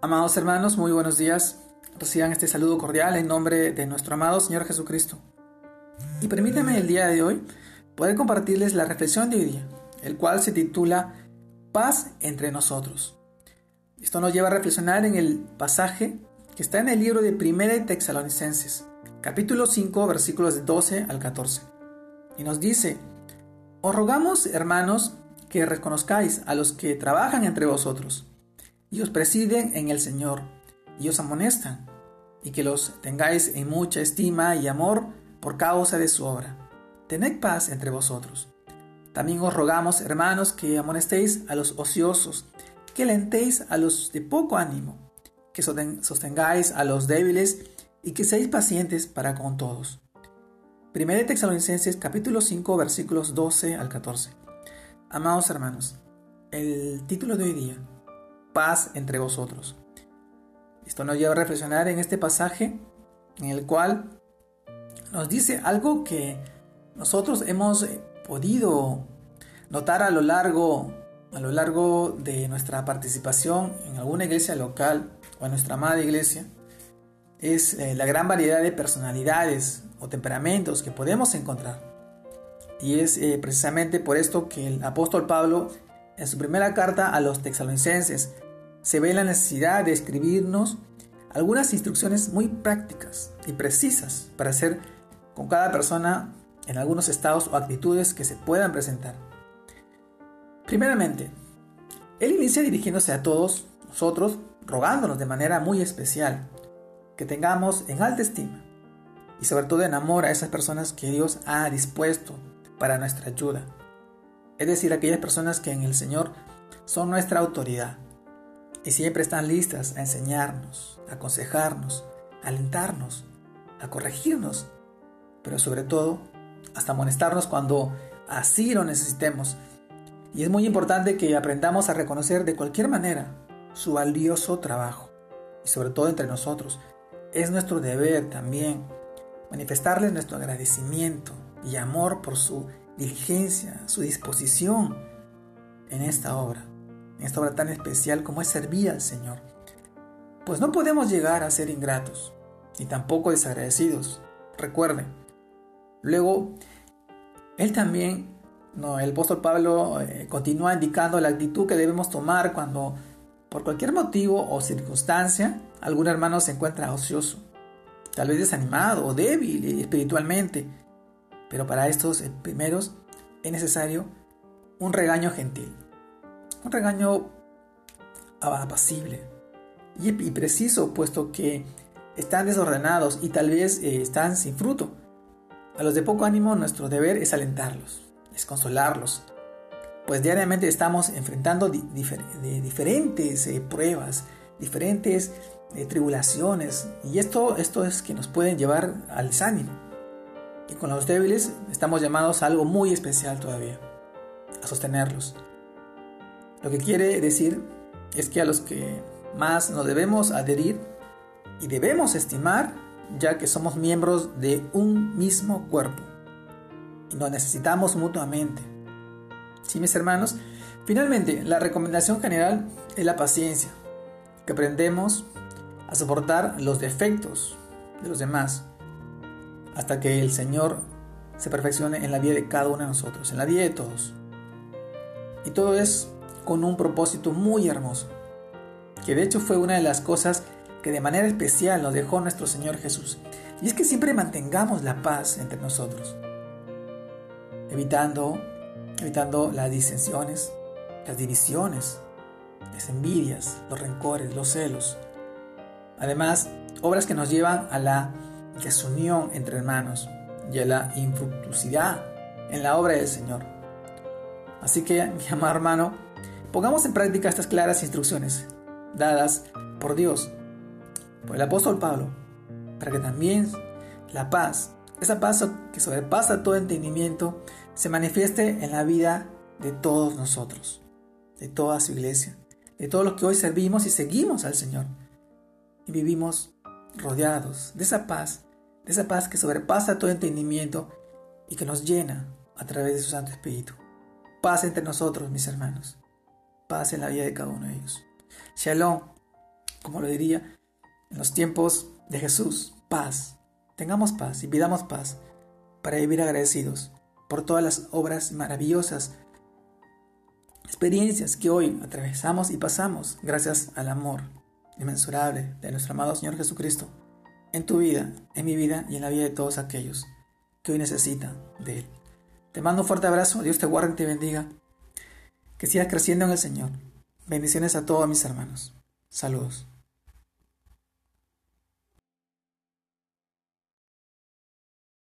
Amados hermanos, muy buenos días. Reciban este saludo cordial en nombre de nuestro amado Señor Jesucristo. Y permítanme el día de hoy poder compartirles la reflexión de hoy día, el cual se titula Paz entre nosotros. Esto nos lleva a reflexionar en el pasaje que está en el libro de Primera de Texalonicenses, capítulo 5, versículos 12 al 14. Y nos dice, Os rogamos, hermanos, que reconozcáis a los que trabajan entre vosotros y os presiden en el Señor y os amonestan, y que los tengáis en mucha estima y amor por causa de su obra. Tened paz entre vosotros. También os rogamos, hermanos, que amonestéis a los ociosos, que alentéis a los de poco ánimo, que sostengáis a los débiles y que seáis pacientes para con todos. Primera de Tesalonicenses capítulo 5 versículos 12 al 14. Amados hermanos, el título de hoy día paz entre vosotros. Esto nos lleva a reflexionar en este pasaje en el cual nos dice algo que nosotros hemos podido notar a lo largo a lo largo de nuestra participación en alguna iglesia local o en nuestra amada iglesia es eh, la gran variedad de personalidades o temperamentos que podemos encontrar. Y es eh, precisamente por esto que el apóstol Pablo en su primera carta a los texalonicenses se ve la necesidad de escribirnos algunas instrucciones muy prácticas y precisas para hacer con cada persona en algunos estados o actitudes que se puedan presentar. Primeramente, él inicia dirigiéndose a todos nosotros, rogándonos de manera muy especial que tengamos en alta estima y sobre todo en amor a esas personas que Dios ha dispuesto para nuestra ayuda. Es decir, aquellas personas que en el Señor son nuestra autoridad y siempre están listas a enseñarnos, a aconsejarnos, a alentarnos, a corregirnos, pero sobre todo hasta amonestarnos cuando así lo necesitemos. Y es muy importante que aprendamos a reconocer de cualquier manera su valioso trabajo, y sobre todo entre nosotros. Es nuestro deber también manifestarles nuestro agradecimiento y amor por su diligencia, su disposición en esta obra en esta obra tan especial como es servir al Señor. Pues no podemos llegar a ser ingratos, ni tampoco desagradecidos. Recuerden. Luego, él también, no, el apóstol Pablo eh, continúa indicando la actitud que debemos tomar cuando, por cualquier motivo o circunstancia, algún hermano se encuentra ocioso, tal vez desanimado o débil espiritualmente. Pero para estos eh, primeros es necesario un regaño gentil un regaño apacible y, preciso, puesto que están desordenados y tal vez eh, están sin fruto. A los de poco ánimo nuestro deber es alentarlos, es consolarlos, pues diariamente estamos enfrentando diferentes eh, pruebas, diferentes tribulaciones, y esto, esto es que nos pueden llevar al desánimo. Y con los débiles estamos llamados a algo muy especial todavía, a sostenerlos, lo que quiere decir es que a los que más nos debemos adherir y debemos estimar, ya que somos miembros de un mismo cuerpo y nos necesitamos mutuamente. ¿Sí, mis hermanos? Finalmente, la recomendación general es la paciencia, que aprendemos a soportar los defectos de los demás hasta que el Señor se perfeccione en la vida de cada uno de nosotros, en la vida de todos. Y todo es con un propósito muy hermoso, que de hecho fue una de las cosas que de manera especial nos dejó nuestro Señor Jesús, y es que siempre mantengamos la paz entre nosotros, evitando, evitando las disensiones, las divisiones, las envidias, los rencores, los celos. Además, obras que nos llevan a la desunión entre hermanos y a la infructuosidad en la obra del Señor. Así que, mi amado hermano, Pongamos en práctica estas claras instrucciones dadas por Dios, por el apóstol Pablo, para que también la paz, esa paz que sobrepasa todo entendimiento, se manifieste en la vida de todos nosotros, de toda su iglesia, de todos los que hoy servimos y seguimos al Señor. Y vivimos rodeados de esa paz, esa paz que sobrepasa todo entendimiento y que nos llena a través de su Santo Espíritu. Paz entre nosotros, mis hermanos paz en la vida de cada uno de ellos. Shalom. como lo diría en los tiempos de Jesús, paz. Tengamos paz y pidamos paz para vivir agradecidos por todas las obras maravillosas, experiencias que hoy atravesamos y pasamos gracias al amor inmensurable de nuestro amado Señor Jesucristo en tu vida, en mi vida y en la vida de todos aquellos que hoy necesitan de Él. Te mando un fuerte abrazo, Dios te guarde y te bendiga, que sigas creciendo en el Señor. Bendiciones a todos mis hermanos. Saludos.